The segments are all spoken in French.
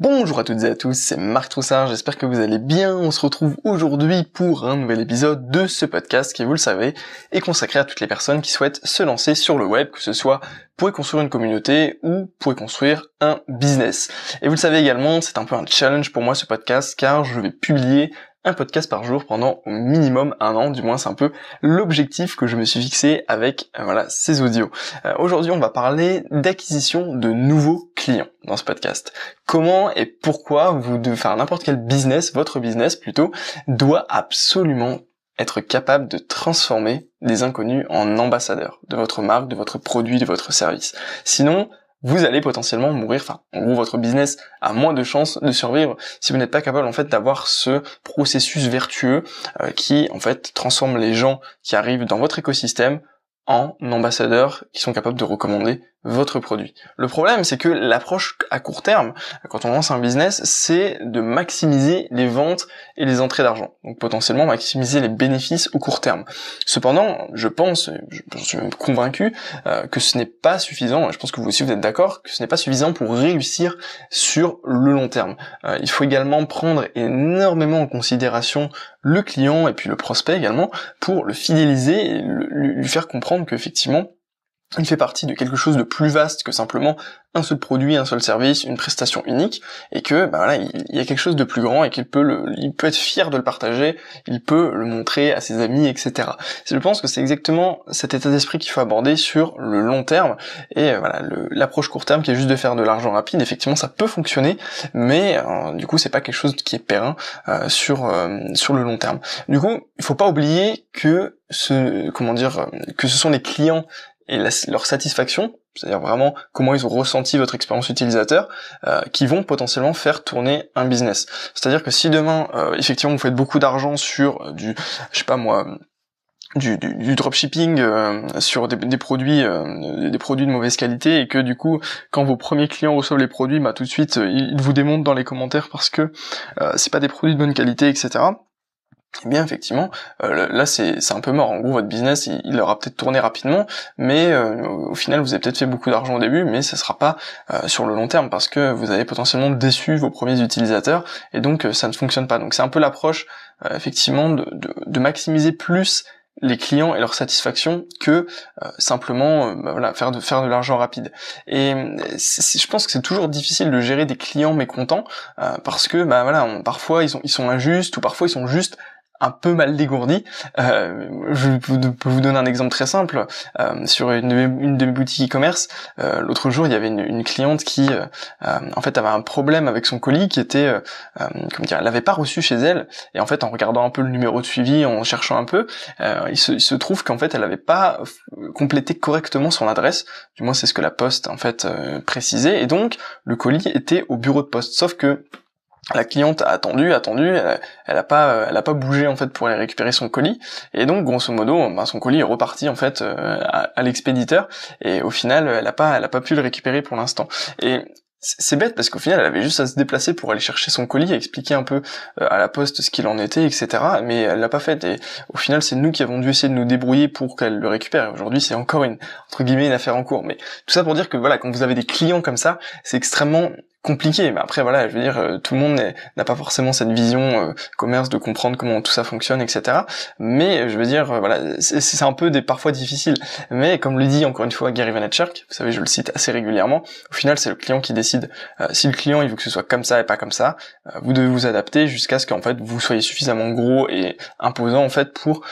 Bonjour à toutes et à tous, c'est Marc Troussard, j'espère que vous allez bien. On se retrouve aujourd'hui pour un nouvel épisode de ce podcast qui, vous le savez, est consacré à toutes les personnes qui souhaitent se lancer sur le web, que ce soit pour construire une communauté ou pour construire un business. Et vous le savez également, c'est un peu un challenge pour moi ce podcast car je vais publier un podcast par jour pendant au minimum un an, du moins c'est un peu l'objectif que je me suis fixé avec euh, voilà ces audios. Euh, aujourd'hui on va parler d'acquisition de nouveaux clients dans ce podcast. Comment et pourquoi vous devez faire n'importe quel business, votre business plutôt, doit absolument être capable de transformer des inconnus en ambassadeurs de votre marque, de votre produit, de votre service. Sinon, vous allez potentiellement mourir. Enfin, en gros, votre business a moins de chances de survivre si vous n'êtes pas capable en fait d'avoir ce processus vertueux euh, qui en fait transforme les gens qui arrivent dans votre écosystème en ambassadeurs qui sont capables de recommander votre produit. Le problème, c'est que l'approche à court terme, quand on lance un business, c'est de maximiser les ventes et les entrées d'argent. Donc potentiellement maximiser les bénéfices au court terme. Cependant, je pense, je suis convaincu, euh, que ce n'est pas suffisant, je pense que vous aussi vous êtes d'accord, que ce n'est pas suffisant pour réussir sur le long terme. Euh, il faut également prendre énormément en considération le client et puis le prospect également pour le fidéliser et lui faire comprendre qu'effectivement, il fait partie de quelque chose de plus vaste que simplement un seul produit, un seul service, une prestation unique, et que voilà, il, y a quelque chose de plus grand et qu'il peut le, il peut être fier de le partager, il peut le montrer à ses amis, etc. Je pense que c'est exactement cet état d'esprit qu'il faut aborder sur le long terme et euh, voilà l'approche court terme qui est juste de faire de l'argent rapide. Effectivement, ça peut fonctionner, mais euh, du coup, c'est pas quelque chose qui est périn euh, sur sur le long terme. Du coup, il faut pas oublier que ce comment dire que ce sont les clients et leur satisfaction, c'est-à-dire vraiment comment ils ont ressenti votre expérience utilisateur, euh, qui vont potentiellement faire tourner un business. C'est-à-dire que si demain, euh, effectivement, vous faites beaucoup d'argent sur du, je sais pas moi, du, dropshipping euh, sur des, produits des produits de mauvaise qualité et que du coup quand vos premiers clients reçoivent les produits bah tout de suite ils vous démontent dans les commentaires parce que c'est pas des produits de bonne qualité etc eh bien effectivement, euh, là c'est un peu mort. En gros, votre business, il, aura peut-être tourné rapidement, mais euh, au final, vous avez peut-être fait beaucoup d'argent au début, mais ça sera pas euh, sur le long terme parce que vous avez potentiellement déçu vos premiers utilisateurs et donc ça ne fonctionne pas. Donc c'est un peu l'approche effectivement de, de, maximiser plus les clients et leur satisfaction que simplement bah, voilà faire de faire de l'argent rapide et je pense que c'est toujours difficile de gérer des clients mécontents parce que bah voilà parfois ils sont ils sont injustes ou parfois ils sont juste un peu mal dégourdi. Euh, je peux vous donner un exemple très simple. Euh, sur une, une, de mes boutiques e-commerce, euh, l'autre jour, il y avait une, une cliente qui, euh, euh, en fait, avait un problème avec son colis qui était, comment dire, elle l'avait pas reçu chez elle. Et en fait, en regardant un peu le numéro de suivi, en cherchant un peu, il se, il, se, trouve qu'en fait, elle n'avait pas complété correctement son adresse. Du moins, c'est ce que la poste en fait précisait. Et donc, le colis était au bureau de poste. Sauf que la cliente a attendu, attendu, elle, a pas, elle a pas bougé en fait pour aller récupérer son colis, et donc grosso modo, ben, son colis est reparti en fait euh, à, l'expéditeur, et au final, elle a pas, elle a pas pu le récupérer pour l'instant. Et c'est bête parce qu'au final elle avait juste à se déplacer pour aller chercher son colis expliquer un peu euh, à la poste ce qu'il en était etc mais elle l'a pas fait. Et au final c'est nous qui avons dû essayer de nous débrouiller pour qu'elle le récupère. Aujourd'hui c'est encore une entre guillemets une affaire en cours. Mais tout ça pour dire que voilà quand vous avez des clients comme ça c'est extrêmement compliqué. Mais après, voilà, je veux dire, euh, tout le monde n'a pas forcément cette vision euh, commerce de comprendre comment tout ça fonctionne, etc. Mais je veux dire, euh, voilà, c'est un peu des parfois difficile. Mais comme le dit encore une fois Gary Vaynerchuk, vous savez, je le cite assez régulièrement. Au final, c'est le client qui décide. si le client il veut que ce soit comme ça et pas comme ça, vous devez vous adapter jusqu'à ce qu'en fait vous soyez suffisamment gros et imposant en fait pour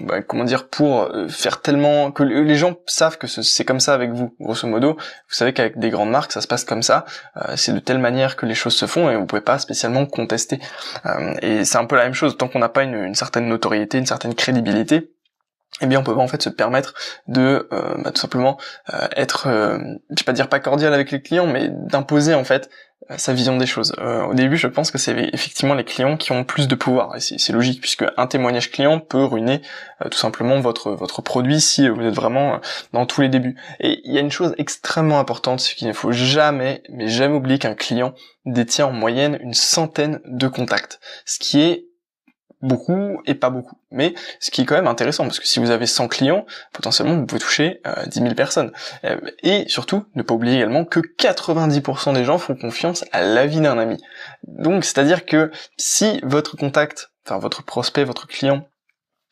bah, comment dire pour euh, faire tellement que les gens savent que c'est comme ça avec vous. Grosso modo vous savez qu'avec des grandes marques ça se passe comme ça. Euh, c'est de telle manière que les choses se font et vous pouvez pas spécialement contester. Euh, et c'est un peu la même chose. Tant qu'on n'a pas une, une, certaine notoriété une certaine crédibilité eh bien on peut pas en fait se permettre de bah, tout simplement être je vais pas dire pas cordial avec les clients mais d'imposer en fait euh, sa vision des choses. Euh, au début, je pense que c'est effectivement les clients qui ont plus de pouvoir, et c'est logique puisque un témoignage client peut ruiner euh, tout simplement votre votre produit si vous êtes vraiment dans tous les débuts. Et il y a une chose extrêmement importante, c'est qu'il ne faut jamais, mais jamais oublier qu'un client détient en moyenne une centaine de contacts, ce qui est beaucoup et pas beaucoup. Mais ce qui est quand même intéressant, parce que si vous avez 100 clients, potentiellement vous pouvez toucher euh, 10 000 personnes. Euh, et surtout, ne pas oublier également que 90% des gens font confiance à l'avis d'un ami. Donc c'est-à-dire que si votre contact, enfin votre prospect, votre client,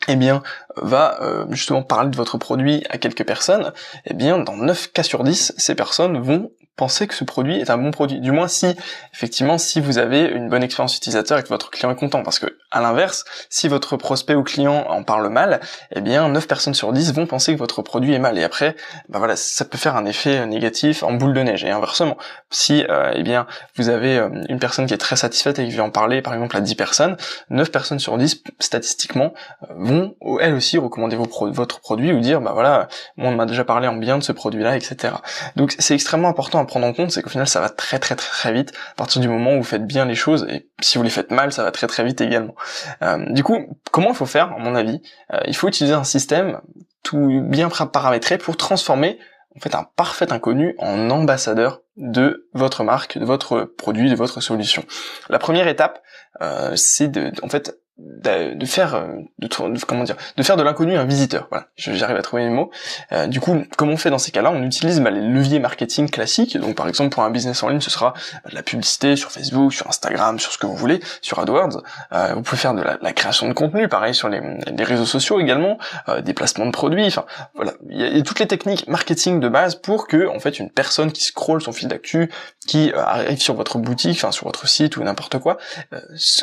eh bien, va euh, justement parler de votre produit à quelques personnes, eh bien, dans 9 cas sur 10, ces personnes vont penser que ce produit est un bon produit. Du moins si, effectivement, si vous avez une bonne expérience utilisateur et que votre client est content. Parce que, à l'inverse, si votre prospect ou client en parle mal, eh bien, 9 personnes sur 10 vont penser que votre produit est mal. Et après, bah voilà, ça peut faire un effet négatif en boule de neige. Et inversement, si, euh, eh bien, vous avez euh, une personne qui est très satisfaite et qui vient en parler, par exemple, à 10 personnes, 9 personnes sur 10, statistiquement, euh, vont, elles aussi, recommander votre produit ou dire, bah voilà, moi, on m'a déjà parlé en bien de ce produit-là, etc. Donc, c'est extrêmement important prendre en compte, c'est qu'au final, ça va très très très très vite à partir du moment où vous faites bien les choses, et si vous les faites mal, ça va très très vite également. Euh, du coup, comment il faut faire, à mon avis euh, Il faut utiliser un système tout bien paramétré pour transformer en fait un parfait inconnu en ambassadeur de votre marque, de votre produit, de votre solution. La première étape, euh, c'est de, en fait, de, faire euh, de, comment dire de faire de l'inconnu un visiteur. Voilà. J'arrive à trouver mes mots. Euh, du coup comme on fait dans ces cas-là? On utilise bah, les leviers marketing classiques. Donc par exemple pour un business en ligne ce sera de la publicité sur Facebook sur Instagram sur ce que vous voulez sur AdWords. Euh, vous pouvez faire de la, création de contenu pareil sur les, les réseaux sociaux également euh, des placements de produits enfin voilà. Il y, a, toutes les techniques marketing de base pour que en fait une personne qui scrolle son fil d'actu qui euh, arrive sur votre boutique enfin sur votre site ou n'importe quoi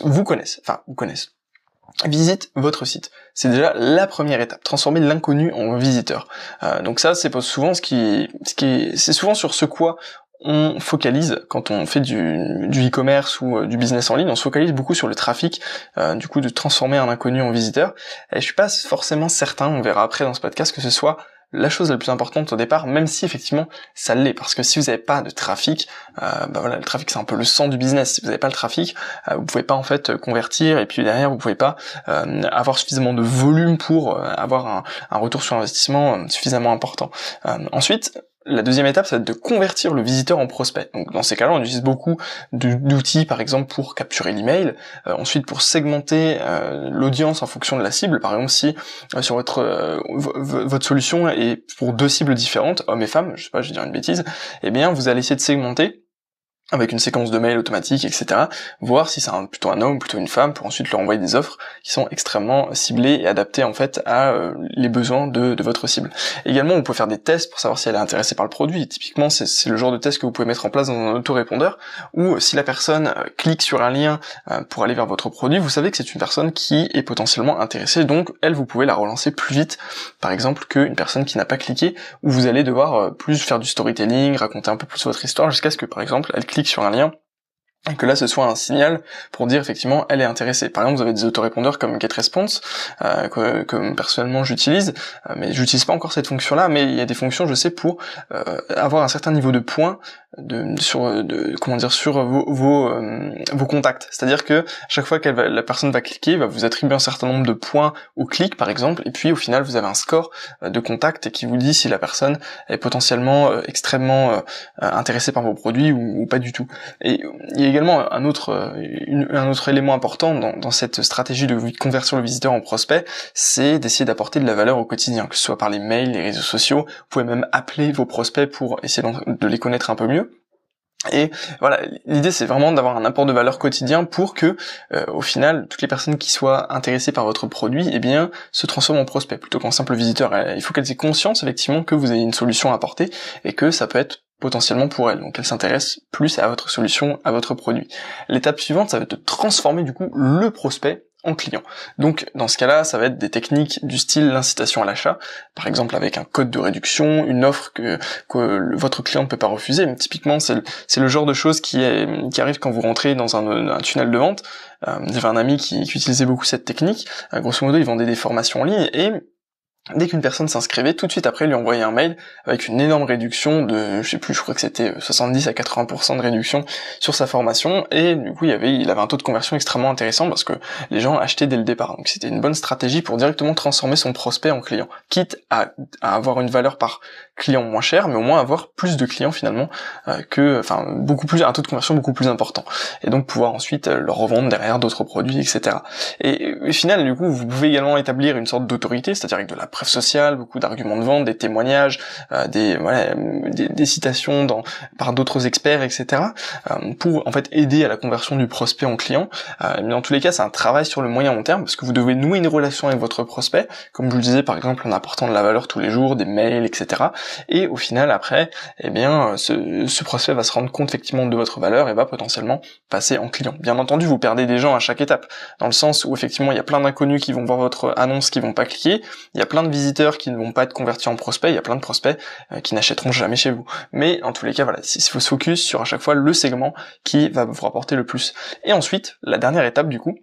vous connaisse. Enfin vous connaisse visite votre site. C'est déjà la première étape, transformer l'inconnu en visiteur. Euh, donc ça, c'est souvent ce qui, ce qui, c'est souvent sur ce quoi on focalise quand on fait du, e-commerce ou euh, du business en ligne, on se focalise beaucoup sur le trafic, euh, du coup de transformer un inconnu en visiteur. Et je suis pas forcément certain, on verra après dans ce podcast, que ce soit la chose la plus importante au départ, même si effectivement ça l'est, parce que si vous n'avez pas de trafic, euh, bah voilà, le trafic c'est un peu le sang du business. Si vous n'avez pas le trafic, euh, vous pouvez pas en fait convertir, et puis derrière vous pouvez pas euh, avoir suffisamment de volume pour euh, avoir un, un, retour sur investissement suffisamment important. ensuite, la deuxième étape, ça va être de convertir le visiteur en prospect. Donc dans ces cas-là, on utilise beaucoup d'outils, par exemple pour capturer l'email, euh, ensuite pour segmenter euh, l'audience en fonction de la cible. Par exemple, si euh, sur votre votre solution est pour deux cibles différentes, hommes et femmes, je sais pas, je vais dire une bêtise, eh bien vous allez essayer de segmenter avec une séquence de mails automatique, etc. Voir si c'est plutôt un homme plutôt une femme pour ensuite leur envoyer des offres qui sont extrêmement ciblées et adaptées en fait à euh, les besoins de, de, votre cible. Également, vous pouvez faire des tests pour savoir si elle est intéressée par le produit. typiquement, c'est le genre de test que vous pouvez mettre en place dans un autorépondeur ou si la personne euh, clique sur un lien euh, pour aller vers votre produit, vous savez que c'est une personne qui est potentiellement intéressée, donc elle, vous pouvez la relancer plus vite, par exemple, qu'une personne qui n'a pas cliqué, où vous allez devoir plus faire du storytelling, raconter un peu plus votre histoire, jusqu'à ce que, par exemple, elle clique sur un lien que là ce soit un signal pour dire effectivement elle est intéressée. Par exemple, vous avez des autorépondeurs comme GetResponse euh, que, que, personnellement j'utilise, euh, mais j'utilise pas encore cette fonction-là, mais il y a des fonctions, je sais, pour euh, avoir un certain niveau de points de, sur de, comment dire sur vos vos, euh, vos contacts. C'est-à-dire que chaque fois que la personne va cliquer, va vous attribuer un certain nombre de points au clic par exemple, et puis au final vous avez un score euh, de contact qui vous dit si la personne est potentiellement euh, extrêmement intéressée par vos produits ou, ou, pas du tout. Et il y a également un autre un autre élément important dans, cette stratégie de conversion le visiteur en prospect, c'est d'essayer d'apporter de la valeur au quotidien, que ce soit par les mails, les réseaux sociaux. Vous pouvez même appeler vos prospects pour essayer de les connaître un peu mieux. Et voilà, l'idée c'est vraiment d'avoir un apport de valeur quotidien pour que, euh, au final, toutes les personnes qui soient intéressées par votre produit, eh bien, se transforment en prospect plutôt qu'en simple visiteur. Il faut qu'elles aient conscience effectivement que vous avez une solution à apporter et que ça peut être potentiellement pour elles. Donc elles s'intéressent plus à votre solution, à votre produit. L'étape suivante, ça va être de transformer du coup le prospect en client. Donc dans ce cas-là, ça va être des techniques du style l'incitation à l'achat, par exemple avec un code de réduction, une offre que, votre client ne peut pas refuser. Mais typiquement, c'est le, genre de choses qui, est, qui arrive quand vous rentrez dans un, un tunnel de vente. Euh, J'avais un ami qui, qui, utilisait beaucoup cette technique. Euh, grosso modo, il vendait des formations en ligne et Dès qu'une personne s'inscrivait, tout de suite après, lui envoyer un mail avec une énorme réduction de, je sais plus, je crois que c'était 70 à 80% de réduction sur sa formation, et du coup, il avait, il avait un taux de conversion extrêmement intéressant parce que les gens achetaient dès le départ. Donc c'était une bonne stratégie pour directement transformer son prospect en client, quitte à, avoir une valeur par clients moins chers, mais au moins avoir plus de clients finalement que, enfin beaucoup plus, un taux de conversion beaucoup plus important, et donc pouvoir ensuite leur revendre derrière d'autres produits, etc. Et final, du coup, vous pouvez également établir une sorte d'autorité, c'est-à-dire avec de la preuve sociale, beaucoup d'arguments de vente, des témoignages, des, voilà, des, citations par d'autres experts, etc. pour en fait aider à la conversion du prospect en client. mais dans tous les cas, c'est un travail sur le moyen long terme parce que vous devez nouer une relation avec votre prospect, comme je vous le disais par exemple en apportant de la valeur tous les jours, des mails, etc. Et au final après, eh bien ce, ce prospect va se rendre compte effectivement de votre valeur et va potentiellement passer en client. Bien entendu, vous perdez des gens à chaque étape, dans le sens où effectivement il y a plein d'inconnus qui vont voir votre annonce qui vont pas cliquer, il y a plein de visiteurs qui ne vont pas être convertis en prospects, il y a plein de prospects euh, qui n'achèteront jamais chez vous. Mais en tous les cas, voilà, il faut se focus sur à chaque fois le segment qui va vous rapporter le plus. Et ensuite, la dernière étape du coup,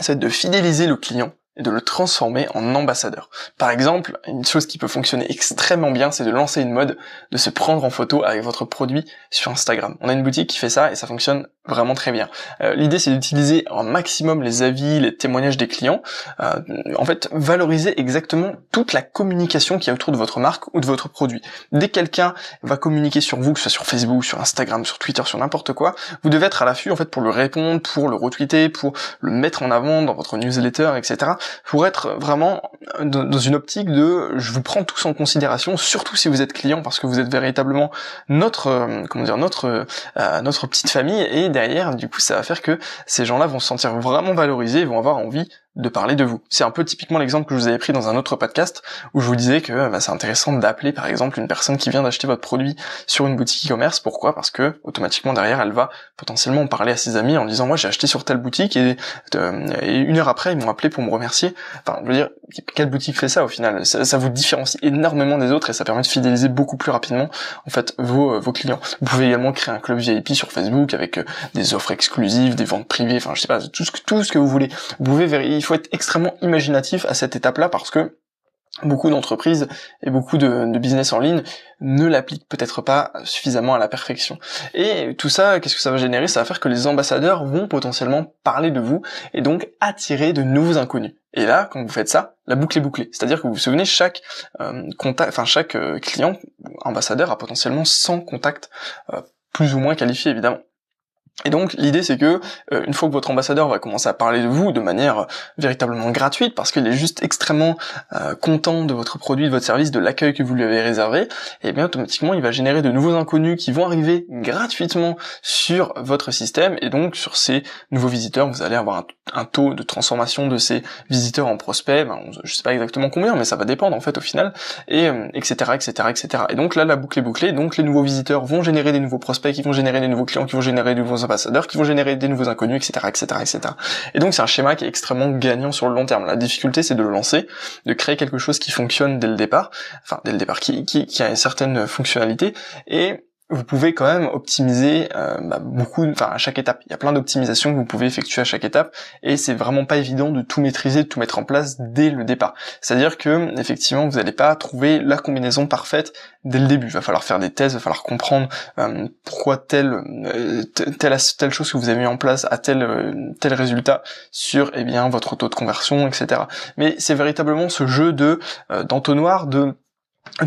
c'est de fidéliser le client et de le transformer en ambassadeur. Par exemple, une chose qui peut fonctionner extrêmement bien, c'est de lancer une mode, de se prendre en photo avec votre produit sur Instagram. On a une boutique qui fait ça et ça fonctionne vraiment très bien. Euh, L'idée c'est d'utiliser un maximum les avis, les témoignages des clients. Euh, en fait, valoriser exactement toute la communication qui est autour de votre marque ou de votre produit. Dès que quelqu'un va communiquer sur vous, que ce soit sur Facebook, sur Instagram, sur Twitter, sur n'importe quoi, vous devez être à l'affût en fait pour le répondre, pour le retweeter, pour le mettre en avant dans votre newsletter, etc. Pour être vraiment dans une optique de je vous prends tous en considération, surtout si vous êtes client parce que vous êtes véritablement notre euh, comment dire notre euh, notre petite famille. Et derrière, du coup, ça va faire que ces gens-là vont se sentir vraiment valorisés, vont avoir envie de parler de vous. C'est un peu typiquement l'exemple que je vous avais pris dans un autre podcast où je vous disais que bah, c'est intéressant d'appeler par exemple une personne qui vient d'acheter votre produit sur une boutique e-commerce. Pourquoi? Parce que automatiquement derrière elle va potentiellement parler à ses amis en disant moi j'ai acheté sur telle boutique et, euh, et une heure après ils m'ont appelé pour me remercier. Enfin je veux dire quelle boutique fait ça au final? Ça, vous différencie énormément des autres et ça permet de fidéliser beaucoup plus rapidement en fait vos, euh, vos clients. Vous pouvez également créer un club VIP sur Facebook avec euh, des offres exclusives, des ventes privées, enfin je sais pas tout ce que tout ce que vous voulez. Vous pouvez vérifier il faut être extrêmement imaginatif à cette étape-là parce que beaucoup d'entreprises et beaucoup de, business en ligne ne l'appliquent peut-être pas suffisamment à la perfection. Et tout ça, qu'est-ce que ça va générer? Ça va faire que les ambassadeurs vont potentiellement parler de vous et donc attirer de nouveaux inconnus. Et là, quand vous faites ça, la boucle est bouclée. C'est-à-dire que vous vous souvenez, chaque euh, contact, enfin chaque euh, client ambassadeur a potentiellement 100 contacts euh, plus ou moins qualifiés évidemment. Et donc l'idée c'est que euh, une fois que votre ambassadeur va commencer à parler de vous de manière euh, véritablement gratuite parce qu'il est juste extrêmement euh, content de votre produit, de votre service, de l'accueil que vous lui avez réservé, et eh bien automatiquement il va générer de nouveaux inconnus qui vont arriver gratuitement sur votre système et donc sur ces nouveaux visiteurs vous allez avoir un, taux de transformation de ces visiteurs en prospects, ben, je sais pas exactement combien mais ça va dépendre en fait au final et etc etc etc. Et donc là la boucle est bouclée, donc les nouveaux visiteurs vont générer des nouveaux prospects qui vont générer des nouveaux clients qui vont générer de nouveaux qui vont générer des nouveaux inconnus, etc., etc., etc. Et donc c'est un schéma qui est extrêmement gagnant sur le long terme. La difficulté, c'est de le lancer, de créer quelque chose qui fonctionne dès le départ, enfin dès le départ, qui, qui, qui a une certaine fonctionnalité, et vous pouvez quand même optimiser euh, bah, beaucoup, enfin à chaque étape. Il y a plein d'optimisations que vous pouvez effectuer à chaque étape, et c'est vraiment pas évident de tout maîtriser, de tout mettre en place dès le départ. C'est-à-dire que effectivement, vous n'allez pas trouver la combinaison parfaite dès le début. Il va falloir faire des tests, il va falloir comprendre euh, pourquoi telle, euh, telle telle chose que vous avez mis en place a tel euh, tel résultat sur eh bien votre taux de conversion, etc. Mais c'est véritablement ce jeu de d'entonnoir de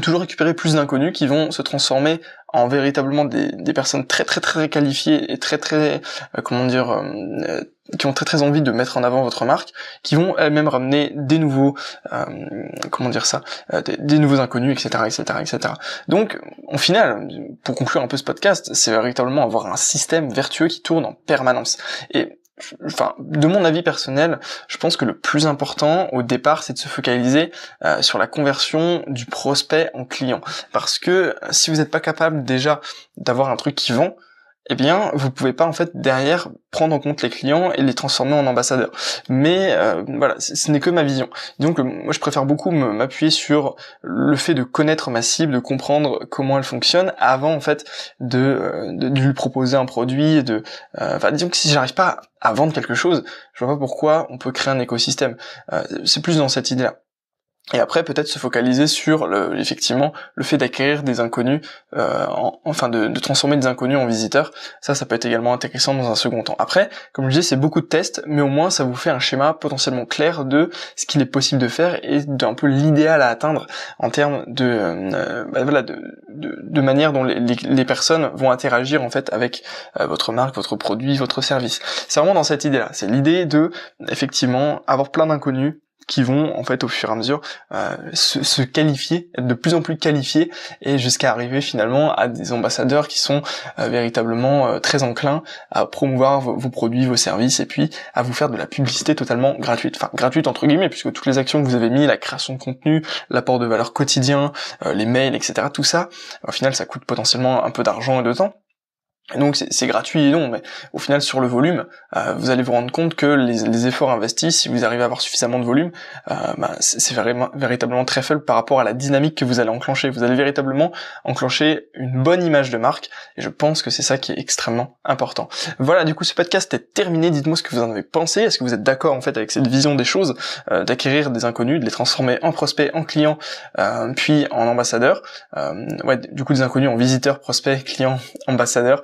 toujours récupérer plus d'inconnus qui vont se transformer en véritablement des, des personnes très très très qualifiées et très très euh, comment dire euh, qui ont très très envie de mettre en avant votre marque, qui vont elles-mêmes ramener des nouveaux euh, comment dire ça, des, nouveaux inconnus, etc., etc., etc. Donc, au final, pour conclure un peu ce podcast, c'est véritablement avoir un système vertueux qui tourne en permanence. Et enfin, de mon avis personnel, je pense que le plus important au départ, c'est de se focaliser euh, sur la conversion du prospect en client. Parce que si vous n'êtes pas capable déjà d'avoir un truc qui vend, eh bien, vous pouvez pas en fait derrière prendre en compte les clients et les transformer en ambassadeurs. Mais euh, voilà, ce n'est que ma vision. Donc moi, je préfère beaucoup m'appuyer sur le fait de connaître ma cible, de comprendre comment elle fonctionne avant en fait de, euh, de, lui proposer un produit. De, euh, disons que si j'arrive pas à vendre quelque chose, je vois pas pourquoi on peut créer un écosystème. c'est plus dans cette idée-là. Et après peut-être se focaliser sur le, effectivement le fait d'acquérir des inconnus, euh, enfin de, de, transformer des inconnus en visiteurs. Ça, ça peut être également intéressant dans un second temps. Après, comme je disais, c'est beaucoup de tests, mais au moins ça vous fait un schéma potentiellement clair de ce qu'il est possible de faire et d'un peu l'idéal à atteindre en termes de, euh, bah, voilà, de, de, de, manière dont les, les, personnes vont interagir en fait avec euh, votre marque, votre produit, votre service. C'est vraiment dans cette idée-là. C'est l'idée de effectivement avoir plein d'inconnus qui vont en fait au fur et à mesure euh, se, qualifier, être de plus en plus qualifiés et jusqu'à arriver finalement à des ambassadeurs qui sont euh, véritablement euh, très enclins à promouvoir vos, produits, vos services et puis à vous faire de la publicité totalement gratuite, enfin gratuite entre guillemets puisque toutes les actions que vous avez mis, la création de contenu, l'apport de valeur quotidien, les mails, etc. Tout ça, au final ça coûte potentiellement un peu d'argent et de temps donc c'est gratuit non, mais au final sur le volume, euh, vous allez vous rendre compte que les, efforts investis, si vous arrivez à avoir suffisamment de volume, euh, bah, c'est véritablement très faible par rapport à la dynamique que vous allez enclencher. Vous allez véritablement enclencher une bonne image de marque, et je pense que c'est ça qui est extrêmement important. Voilà, du coup ce podcast est terminé. Dites-moi ce que vous en avez pensé. Est-ce que vous êtes d'accord en fait avec cette vision des choses, euh, d'acquérir des inconnus, de les transformer en prospects, en clients, puis en ambassadeurs? ouais, du coup des inconnus en visiteurs, prospects, clients, ambassadeurs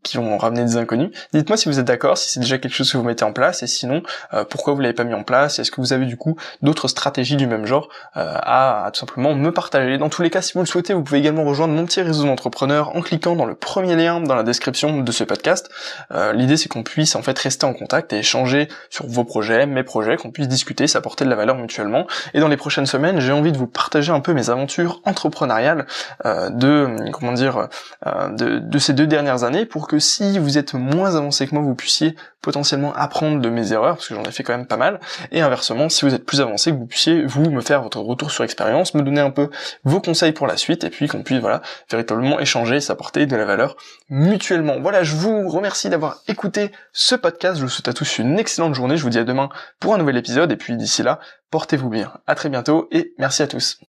qui vont ramener des inconnus. Dites-moi si vous êtes d'accord, si c'est déjà quelque chose que vous mettez en place, et sinon, euh, pourquoi vous l'avez pas mis en place, est-ce que vous avez du coup d'autres stratégies du même genre euh, à, tout simplement me partager. Dans tous les cas, si vous le souhaitez, vous pouvez également rejoindre mon petit réseau d'entrepreneurs en cliquant dans le premier lien dans la description de ce podcast. Euh, l'idée c'est qu'on puisse en fait rester en contact et échanger sur vos projets, mes projets, qu'on puisse discuter, s'apporter de la valeur mutuellement. Et dans les prochaines semaines, j'ai envie de vous partager un peu mes aventures entrepreneuriales de comment dire de, de ces deux dernières années pour que si vous êtes moins avancé que moi, vous puissiez potentiellement apprendre de mes erreurs, parce que j'en ai fait quand même pas mal, et inversement, si vous êtes plus avancé, que vous puissiez, vous, me faire votre retour sur expérience, me donner un peu vos conseils pour la suite, et puis qu'on puisse, voilà, véritablement échanger, s'apporter de la valeur mutuellement. Voilà, je vous remercie d'avoir écouté ce podcast, je vous souhaite à tous une excellente journée, je vous dis à demain pour un nouvel épisode, et puis d'ici là, portez-vous bien. À très bientôt, et merci à tous.